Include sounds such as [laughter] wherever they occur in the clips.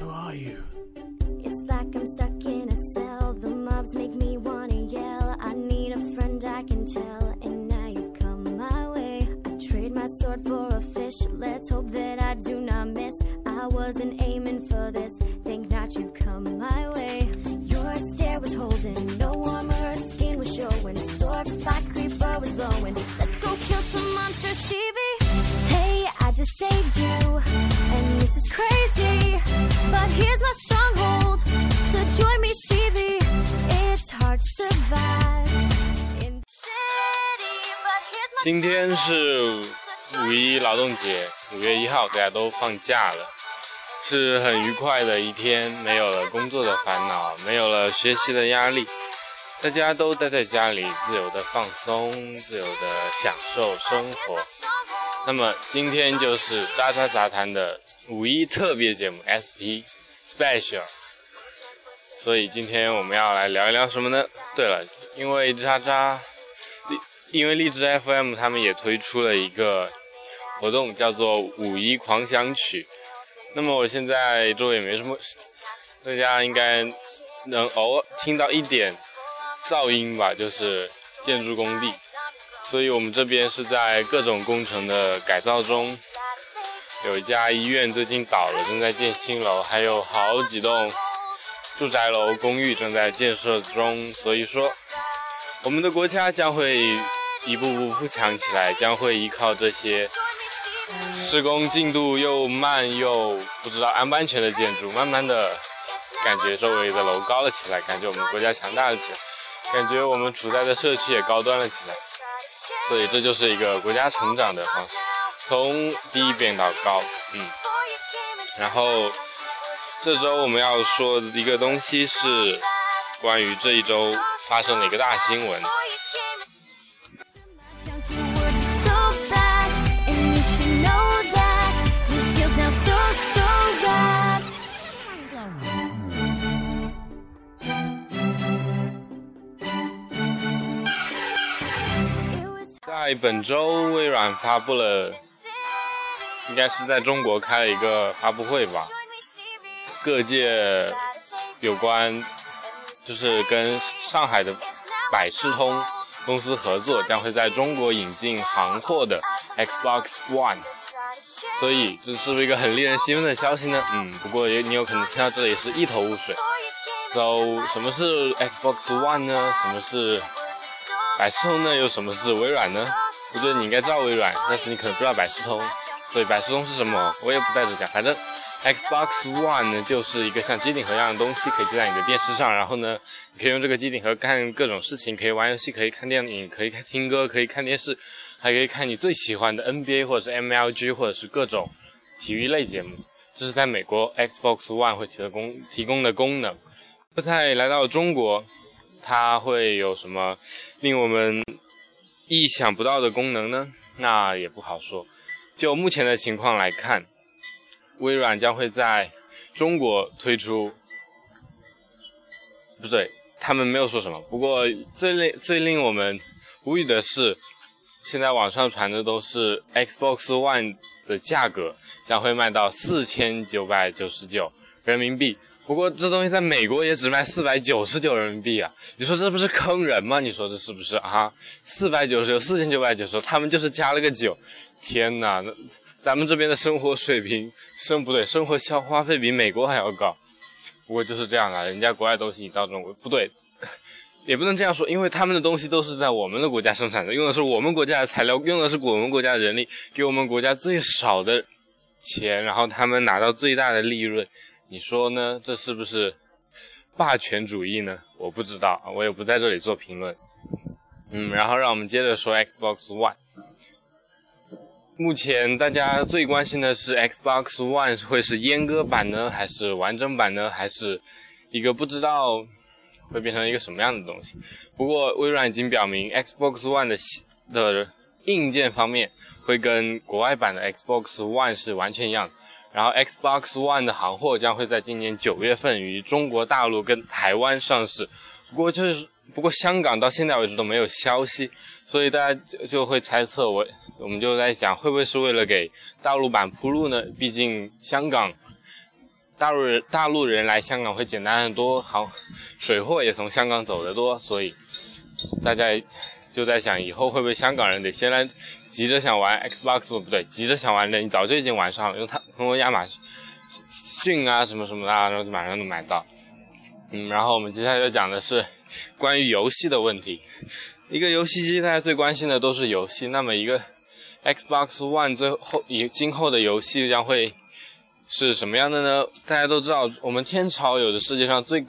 Who are you? It's like I'm stuck in a cell. The mobs make me wanna yell. I need a friend I can tell. And now you've come my way. I trade my sword for a fish. Let's hope that I do not miss. I wasn't aiming for this. Think not you've come my way. Your stare was holding. No armor, skin was showing. Sword fight creeper was blowing. Let's go kill some monsters, 今天是五一劳动节，五月一号，大家都放假了，是很愉快的一天，没有了工作的烦恼，没有了学习的压力，大家都待在家里，自由的放松，自由的享受生活。那么今天就是渣渣杂谈的五一特别节目 SP Special，所以今天我们要来聊一聊什么呢？对了，因为渣渣。因为荔枝 FM 他们也推出了一个活动，叫做五一狂想曲。那么我现在周围也没什么，大家应该能偶尔听到一点噪音吧，就是建筑工地。所以我们这边是在各种工程的改造中，有一家医院最近倒了，正在建新楼，还有好几栋住宅楼、公寓正在建设中。所以说，我们的国家将会。一步步富强起来，将会依靠这些施工进度又慢又不知道安不安全的建筑，慢慢的感觉周围的楼高了起来，感觉我们国家强大了起来，感觉我们处在的社区也高端了起来。所以这就是一个国家成长的方式，从低变到高，嗯。然后这周我们要说的一个东西是关于这一周发生的一个大新闻。在本周，微软发布了，应该是在中国开了一个发布会吧。各界有关，就是跟上海的百事通公司合作，将会在中国引进行货的 Xbox One。所以这是不是一个很令人兴奋的消息呢？嗯，不过也你有可能听到这里是一头雾水。So，什么是 Xbox One 呢？什么是百事通呢？有什么是微软呢？我觉得你应该知道微软，但是你可能不知道百事通。所以百事通是什么？我也不在这讲。反正 Xbox One 呢，就是一个像机顶盒一样的东西，可以接在你的电视上。然后呢，你可以用这个机顶盒干各种事情，可以玩游戏，可以看电影，可以听歌，可以看电视，还可以看你最喜欢的 NBA 或者是 MLG 或者是各种体育类节目。这是在美国 Xbox One 会提供提供的功能。在来到中国，它会有什么令我们意想不到的功能呢？那也不好说。就目前的情况来看，微软将会在中国推出，不对，他们没有说什么。不过最令最令我们无语的是，现在网上传的都是 Xbox One 的价格将会卖到四千九百九十九人民币。不过这东西在美国也只卖四百九十九人民币啊！你说这不是坑人吗？你说这是不是啊？四百九十九，四千九百九十九，他们就是加了个九。天呐，那咱们这边的生活水平，生不对，生活消花费比美国还要高。不过就是这样啊，人家国外东西你到中国不对，也不能这样说，因为他们的东西都是在我们的国家生产的，用的是我们国家的材料，用的是我们国家的人力，给我们国家最少的钱，然后他们拿到最大的利润。你说呢？这是不是霸权主义呢？我不知道，我也不在这里做评论。嗯，然后让我们接着说 Xbox One。目前大家最关心的是 Xbox One 会是阉割版呢，还是完整版呢，还是一个不知道会变成一个什么样的东西？不过微软已经表明，Xbox One 的的硬件方面会跟国外版的 Xbox One 是完全一样的。然后 Xbox One 的行货将会在今年九月份于中国大陆跟台湾上市，不过就是不过香港到现在为止都没有消息，所以大家就就会猜测我我们就在想会不会是为了给大陆版铺路呢？毕竟香港大陆人大陆人来香港会简单很多，好水货也从香港走得多，所以大家就在想，以后会不会香港人得先来急着想玩 Xbox 不对，急着想玩的你早就已经玩上了，因为他通过亚马逊啊什么什么的，然后就马上能买到。嗯，然后我们接下来要讲的是关于游戏的问题。一个游戏机，大家最关心的都是游戏。那么，一个 Xbox One 最后以今后的游戏将会是什么样的呢？大家都知道，我们天朝有着世界上最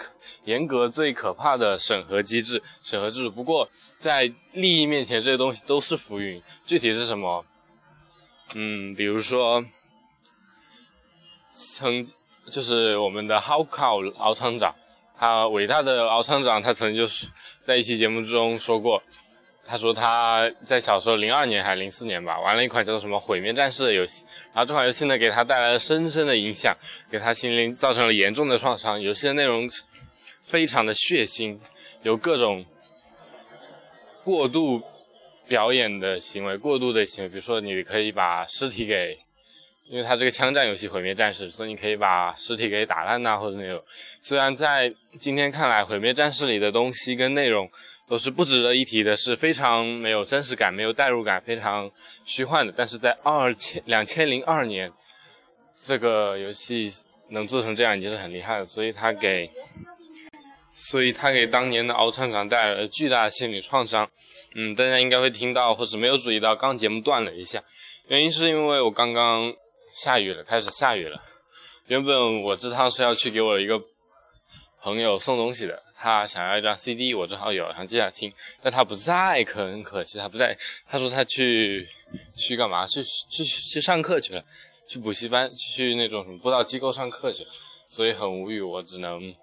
严格、最可怕的审核机制、审核制度。不过，在利益面前，这些东西都是浮云。具体是什么？嗯，比如说，曾就是我们的 How Cow 敖厂长。他伟大的敖厂长，他曾经就是在一期节目中说过，他说他在小时候零二年还是零四年吧，玩了一款叫做什么《毁灭战士》的游戏，然后这款游戏呢给他带来了深深的影响，给他心灵造成了严重的创伤。游戏的内容非常的血腥，有各种过度表演的行为，过度的行为，比如说你可以把尸体给。因为它这个枪战游戏《毁灭战士》，所以你可以把尸体给打烂呐，或者那种。虽然在今天看来，《毁灭战士》里的东西跟内容都是不值得一提的，是非常没有真实感、没有代入感、非常虚幻的。但是在二千两千零二年，这个游戏能做成这样已经是很厉害了。所以它给，所以他给当年的敖厂长带来了巨大的心理创伤。嗯，大家应该会听到，或者没有注意到，刚节目断了一下，原因是因为我刚刚。下雨了，开始下雨了。原本我这趟是要去给我一个朋友送东西的，他想要一张 CD，我正好有，想借他听。但他不在，可很可惜，他不在。他说他去去干嘛？去去去上课去了，去补习班，去那种什么辅导机构上课去了。所以很无语，我只能，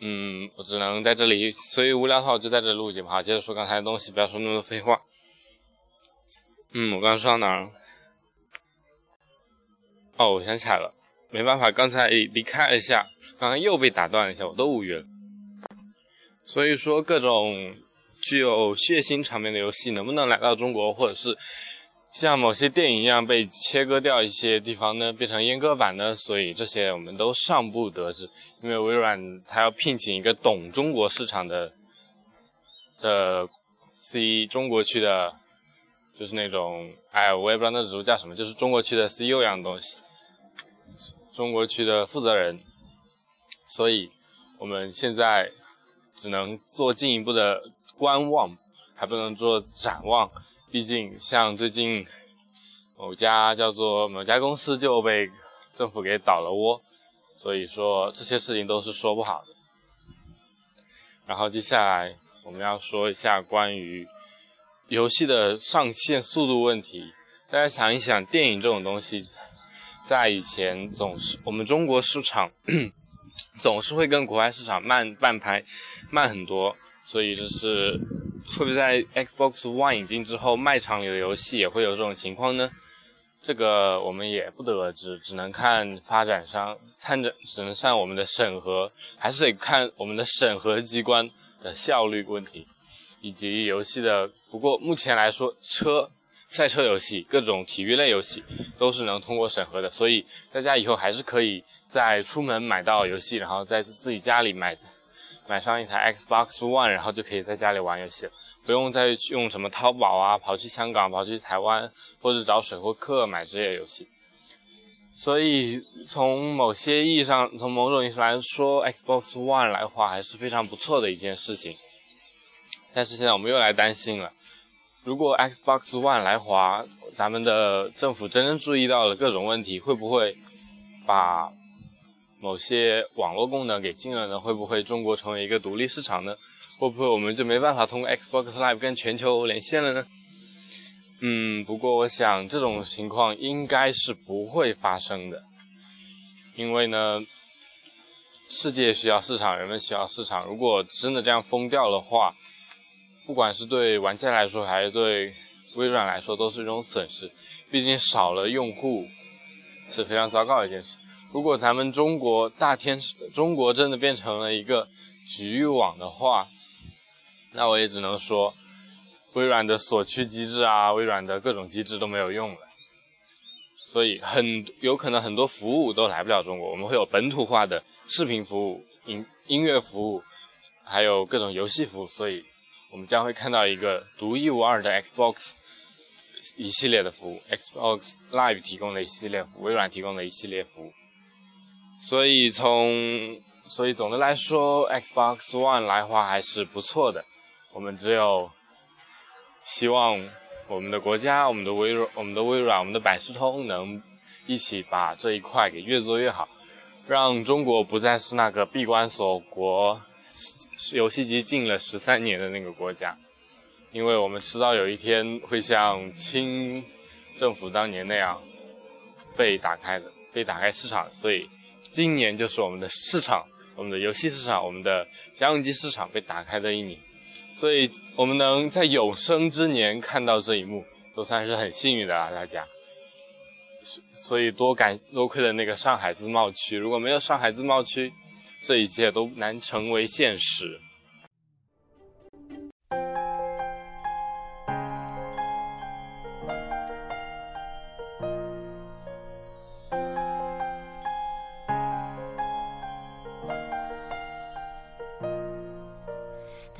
嗯，我只能在这里。所以无聊的话，我就在这录节目。好，接着说刚才的东西，不要说那么多废话。嗯，我刚刚说到哪儿？哦，我想起来了，没办法，刚才离开了一下，刚刚又被打断了一下，我都无语了。所以说，各种具有血腥场面的游戏能不能来到中国，或者是像某些电影一样被切割掉一些地方呢，变成阉割版呢？所以这些我们都尚不得知，因为微软它要聘请一个懂中国市场的的 C 中国区的，就是那种，哎，我也不知道那职务叫什么，就是中国区的 CEO 一样的东西。中国区的负责人，所以我们现在只能做进一步的观望，还不能做展望。毕竟，像最近某家叫做某家公司就被政府给倒了窝，所以说这些事情都是说不好的。然后接下来我们要说一下关于游戏的上线速度问题。大家想一想，电影这种东西。在以前总是我们中国市场 [clears throat] 总是会跟国外市场慢半拍，慢很多，所以就是会不会在 Xbox One 引进之后，卖场里的游戏也会有这种情况呢？这个我们也不得而知，只能看发展商参着，只能看我们的审核，还是得看我们的审核机关的效率问题，以及游戏的。不过目前来说，车。赛车游戏、各种体育类游戏都是能通过审核的，所以大家以后还是可以在出门买到游戏，然后在自己家里买买上一台 Xbox One，然后就可以在家里玩游戏了，不用再用什么淘宝啊，跑去香港、跑去台湾或者找水货客买这些游戏。所以从某些意义上，从某种意义上来说，Xbox One 来华还是非常不错的一件事情。但是现在我们又来担心了。如果 Xbox One 来华，咱们的政府真正注意到了各种问题，会不会把某些网络功能给禁了呢？会不会中国成为一个独立市场呢？会不会我们就没办法通过 Xbox Live 跟全球连线了呢？嗯，不过我想这种情况应该是不会发生的，因为呢，世界需要市场，人们需要市场。如果真的这样封掉的话，不管是对玩家来说，还是对微软来说，都是一种损失。毕竟少了用户是非常糟糕的一件事。如果咱们中国大天中国真的变成了一个局域网的话，那我也只能说，微软的锁区机制啊，微软的各种机制都没有用了。所以很有可能很多服务都来不了中国。我们会有本土化的视频服务、音音乐服务，还有各种游戏服务，所以我们将会看到一个独一无二的 Xbox 一系列的服务，Xbox Live 提供的一系列服务，微软提供的一系列服务。所以从所以总的来说，Xbox One 来华还是不错的。我们只有希望我们的国家、我们的微软、我们的微软、我们的百事通能一起把这一块给越做越好，让中国不再是那个闭关锁国、游戏机禁了十三年的那个国家。因为我们迟早有一天会像清政府当年那样被打开的，被打开市场，所以今年就是我们的市场。我们的游戏市场，我们的家用机市场被打开的一年，所以我们能在有生之年看到这一幕，都算是很幸运的了。大家，所以多感多亏了那个上海自贸区，如果没有上海自贸区，这一切都难成为现实。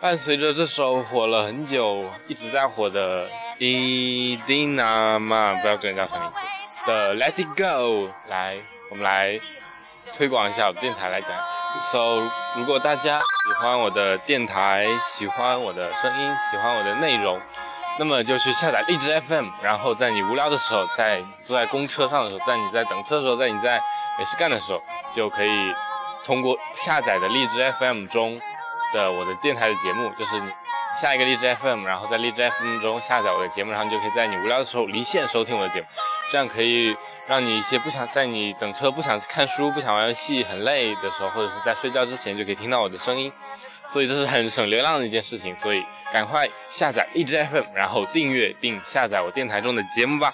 伴随着这首火了很久、一直在火的 Idina 嘛，不要跟人家说名字的 Let It Go，来，我们来推广一下我的电台来讲，so 如果大家喜欢我的电台，喜欢我的声音，喜欢我的内容，那么就去下载荔枝 FM，然后在你无聊的时候，在坐在公车上的时候，在你在等车的时候，在你在没事干的时候，就可以通过下载的荔枝 FM 中的我的电台的节目，就是你下一个荔枝 FM，然后在荔枝 FM 中下载我的节目，然后你就可以在你无聊的时候离线收听我的节目。这样可以让你一些不想在你等车、不想看书、不想玩游戏、很累的时候，或者是在睡觉之前，就可以听到我的声音。所以这是很省流量的一件事情。所以赶快下载荔枝 FM，然后订阅并下载我电台中的节目吧。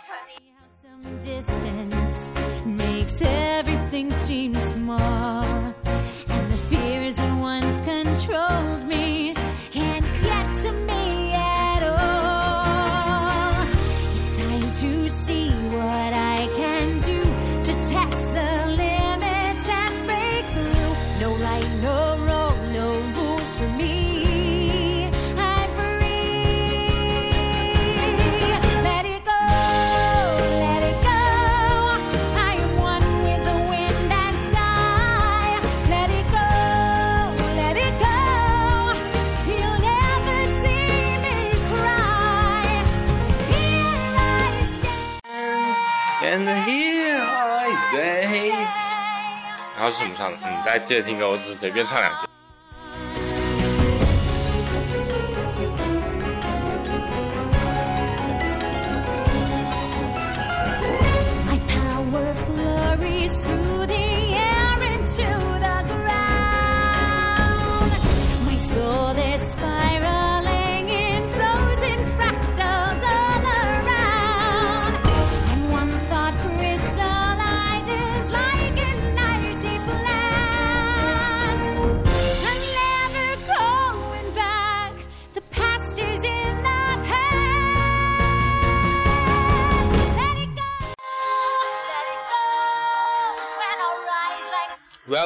是什么唱的？嗯，大家记得听歌，我只是随便唱两句。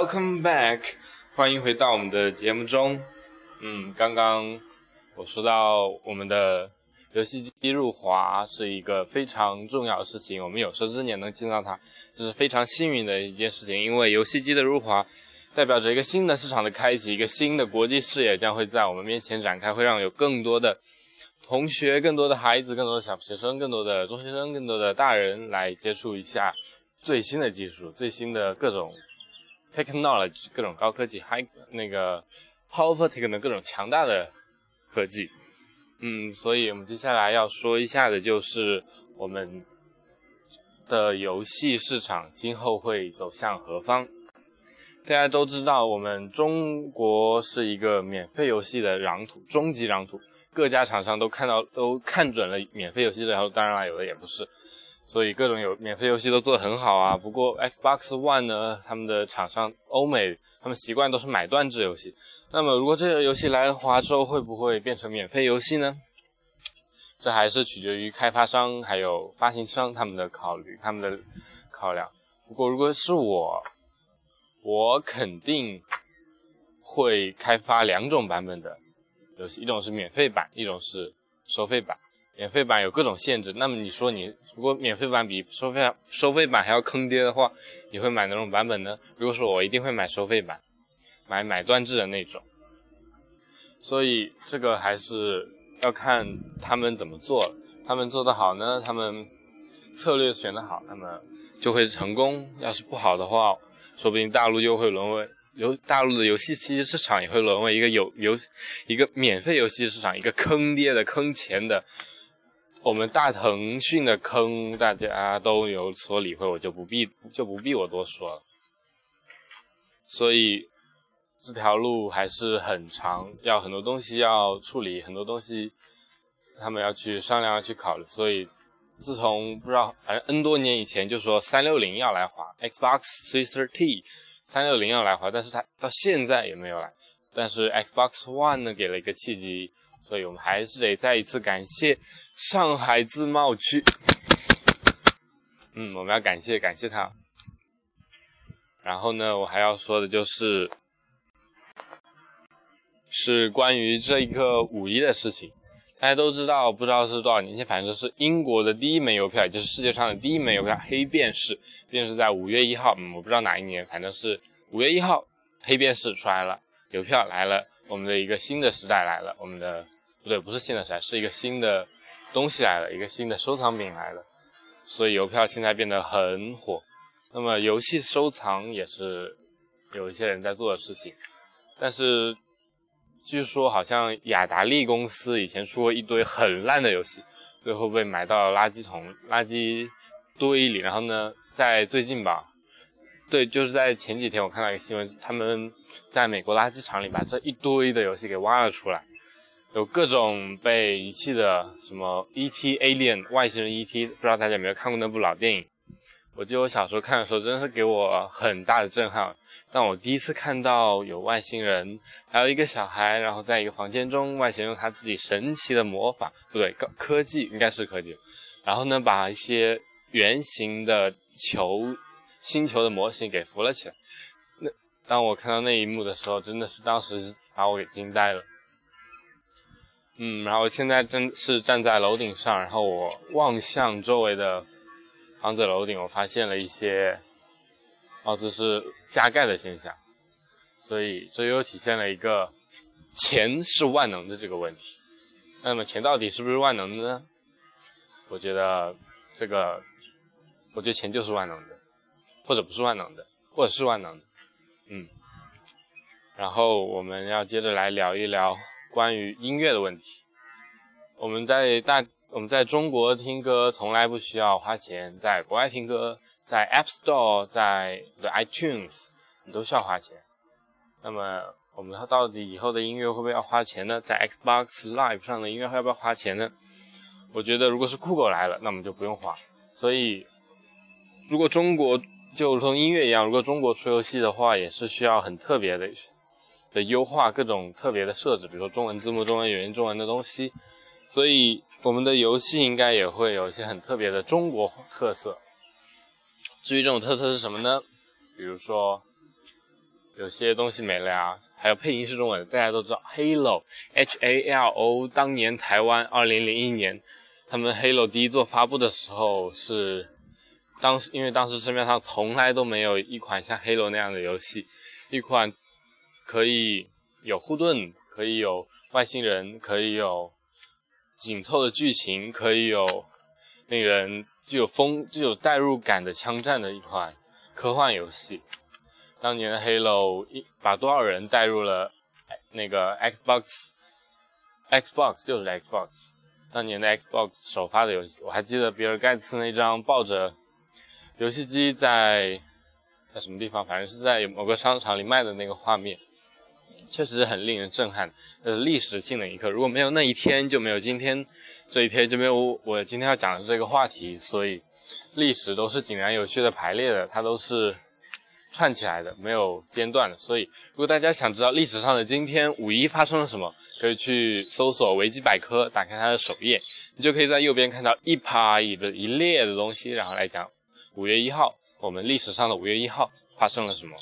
Welcome back，欢迎回到我们的节目中。嗯，刚刚我说到我们的游戏机入华是一个非常重要的事情，我们有生之年能见到它，这是非常幸运的一件事情。因为游戏机的入华代表着一个新的市场的开启，一个新的国际视野将会在我们面前展开，会让有更多的同学、更多的孩子、更多的小学生、更多的中学生、更多的大人来接触一下最新的技术、最新的各种。Technology 各种高科技，high 那个 powerful tech 的各种强大的科技，嗯，所以我们接下来要说一下的就是我们的游戏市场今后会走向何方。大家都知道，我们中国是一个免费游戏的壤土，终极壤土。各家厂商都看到，都看准了免费游戏，然后当然了，有的也不是。所以各种有免费游戏都做得很好啊。不过 Xbox One 呢，他们的厂商欧美，他们习惯都是买断制游戏。那么如果这个游戏来了华之后，会不会变成免费游戏呢？这还是取决于开发商还有发行商他们的考虑，他们的考量。不过如果是我，我肯定会开发两种版本的游戏，一种是免费版，一种是收费版。免费版有各种限制，那么你说你如果免费版比收费收费版还要坑爹的话，你会买哪种版本呢？如果说我一定会买收费版，买买断制的那种。所以这个还是要看他们怎么做，他们做得好呢，他们策略选得好，那么就会成功；要是不好的话，说不定大陆又会沦为游大陆的游戏机市场也会沦为一个有游一个免费游戏市场，一个坑爹的坑钱的。我们大腾讯的坑，大家都有所理会，我就不必就不必我多说了。所以这条路还是很长，要很多东西要处理，很多东西他们要去商量、要去考虑。所以自从不知道，反正 N 多年以前就说三六零要来华，Xbox 360三六零要来华，但是它到现在也没有来。但是 Xbox One 呢，给了一个契机。所以我们还是得再一次感谢上海自贸区。嗯，我们要感谢感谢他。然后呢，我还要说的就是，是关于这一个五一的事情。大家都知道，不知道是多少年前，反正是英国的第一枚邮票，也就是世界上的第一枚邮票——黑便士，便是在五月一号。嗯，我不知道哪一年，反正是五月一号，黑便士出来了，邮票来了，我们的一个新的时代来了，我们的。不对，不是新的时，是一个新的东西来了，一个新的收藏品来了，所以邮票现在变得很火。那么游戏收藏也是有一些人在做的事情，但是据说好像雅达利公司以前出过一堆很烂的游戏，最后被埋到了垃圾桶、垃圾堆里。然后呢，在最近吧，对，就是在前几天我看到一个新闻，他们在美国垃圾场里把这一堆的游戏给挖了出来。有各种被遗弃的，什么 E.T. Alien 外星人 E.T. 不知道大家有没有看过那部老电影？我记得我小时候看的时候，真的是给我很大的震撼。当我第一次看到有外星人，还有一个小孩，然后在一个房间中，外星人用他自己神奇的魔法，不对，科科技应该是科技，然后呢，把一些圆形的球、星球的模型给扶了起来。那当我看到那一幕的时候，真的是当时把我给惊呆了。嗯，然后现在真是站在楼顶上，然后我望向周围的房子楼顶，我发现了一些，貌似是加盖的现象，所以这又体现了一个钱是万能的这个问题。那么钱到底是不是万能的呢？我觉得这个，我觉得钱就是万能的，或者不是万能的，或者是万能的。嗯，然后我们要接着来聊一聊。关于音乐的问题，我们在大我们在中国听歌从来不需要花钱，在国外听歌，在 App Store，在 the iTunes，你都需要花钱。那么我们到底以后的音乐会不会要花钱呢？在 Xbox Live 上的音乐要不要花钱呢？我觉得如果是酷狗来了，那我们就不用花。所以，如果中国就如同音乐一样，如果中国出游戏的话，也是需要很特别的。的优化各种特别的设置，比如说中文字幕、中文语音、中文的东西，所以我们的游戏应该也会有一些很特别的中国特色。至于这种特色是什么呢？比如说有些东西没了呀，还有配音是中文，大家都知道 Halo，H A L O，当年台湾二零零一年他们 Halo 第一座发布的时候是当时，因为当时市面上从来都没有一款像 Halo 那样的游戏，一款。可以有护盾，可以有外星人，可以有紧凑的剧情，可以有令人具有风、具有代入感的枪战的一款科幻游戏。当年的 Halo 一把多少人带入了那个 Xbox？Xbox 就是 Xbox。当年的 Xbox 首发的游戏，我还记得比尔盖茨那张抱着游戏机在在什么地方，反正是在某个商场里卖的那个画面，确实是很令人震撼，呃，历史性的一刻。如果没有那一天，就没有今天，这一天就没有我今天要讲的这个话题。所以，历史都是井然有序的排列的，它都是。串起来的，没有间断的。所以，如果大家想知道历史上的今天五一发生了什么，可以去搜索维基百科，打开它的首页，你就可以在右边看到一排一的一列的东西，然后来讲五月一号，我们历史上的五月一号发生了什么。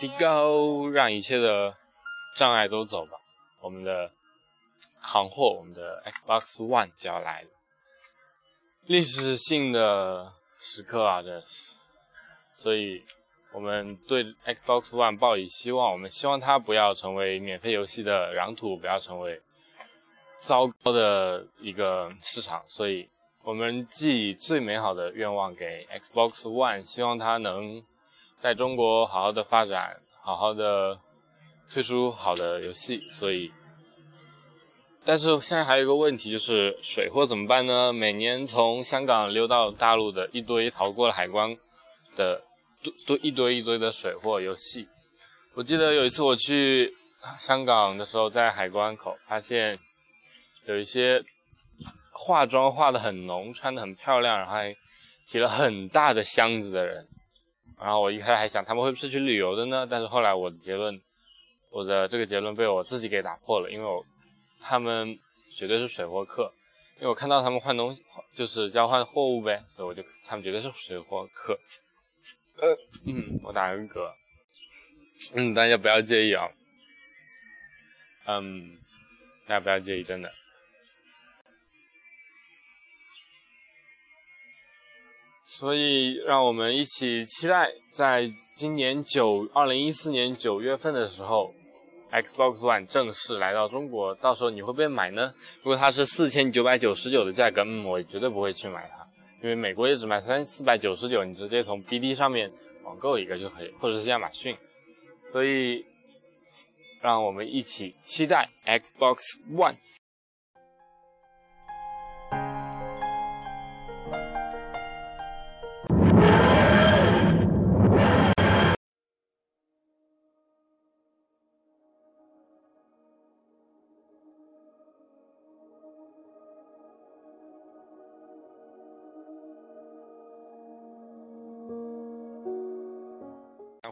Let it go，让一切的障碍都走吧。我们的行货，我们的 Xbox One 就要来了，历史性的时刻啊，这是。所以，我们对 Xbox One 抱以希望，我们希望它不要成为免费游戏的壤土，不要成为糟糕的一个市场。所以，我们寄最美好的愿望给 Xbox One，希望它能。在中国好好的发展，好好的推出好的游戏，所以，但是现在还有一个问题就是水货怎么办呢？每年从香港溜到大陆的一堆逃过了海关的堆堆一堆一堆的水货游戏。我记得有一次我去香港的时候，在海关口发现有一些化妆化的很浓、穿的很漂亮，然后还提了很大的箱子的人。然后我一开始还想他们会不会去旅游的呢？但是后来我的结论，我的这个结论被我自己给打破了，因为我他们绝对是水货客，因为我看到他们换东西，就是交换货物呗，所以我就他们绝对是水货客。呃，嗯，我打个嗝，嗯，大家不要介意啊，嗯，大家不要介意，真的。所以，让我们一起期待，在今年九二零一四年九月份的时候，Xbox One 正式来到中国。到时候你会不会买呢？如果它是四千九百九十九的价格，嗯，我绝对不会去买它，因为美国也只卖三四百九十九，你直接从 BD 上面网购一个就可以，或者是亚马逊。所以，让我们一起期待 Xbox One。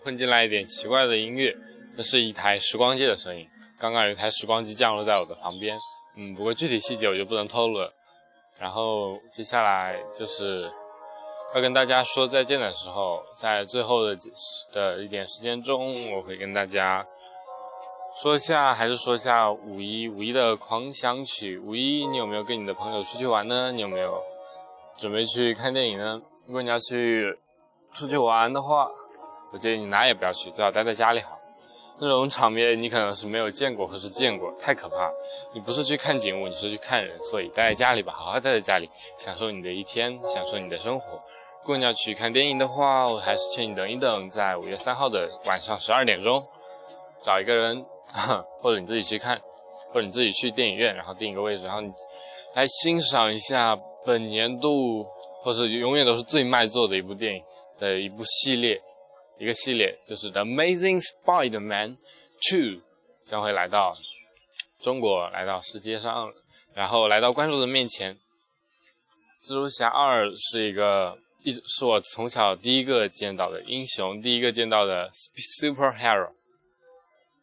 混进来一点奇怪的音乐，那是一台时光机的声音。刚刚有一台时光机降落在我的旁边，嗯，不过具体细节我就不能透露了。然后接下来就是要跟大家说再见的时候，在最后的的一点时间中，我会跟大家说一下，还是说一下五一五一的狂想曲。五一你有没有跟你的朋友出去玩呢？你有没有准备去看电影呢？如果你要去出去玩的话，我建议你哪也不要去，最好待在家里好。那种场面你可能是没有见过，或是见过，太可怕。你不是去看景物，你是去看人，所以待在家里吧，好好待在家里，享受你的一天，享受你的生活。如果你要去看电影的话，我还是劝你等一等，在五月三号的晚上十二点钟，找一个人，[laughs] 或者你自己去看，或者你自己去电影院，然后订一个位置，然后你来欣赏一下本年度，或是永远都是最卖座的一部电影的一部系列。一个系列就是《The Amazing Spider-Man 2》将会来到中国，来到世界上，然后来到观众的面前。蜘蛛侠二是一个一是我从小第一个见到的英雄，第一个见到的 superhero，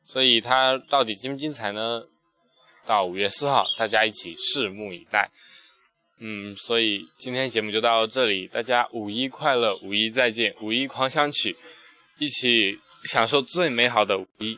所以它到底精不精彩呢？到五月四号，大家一起拭目以待。嗯，所以今天节目就到这里，大家五一快乐，五一再见，五一狂想曲。一起享受最美好的五一。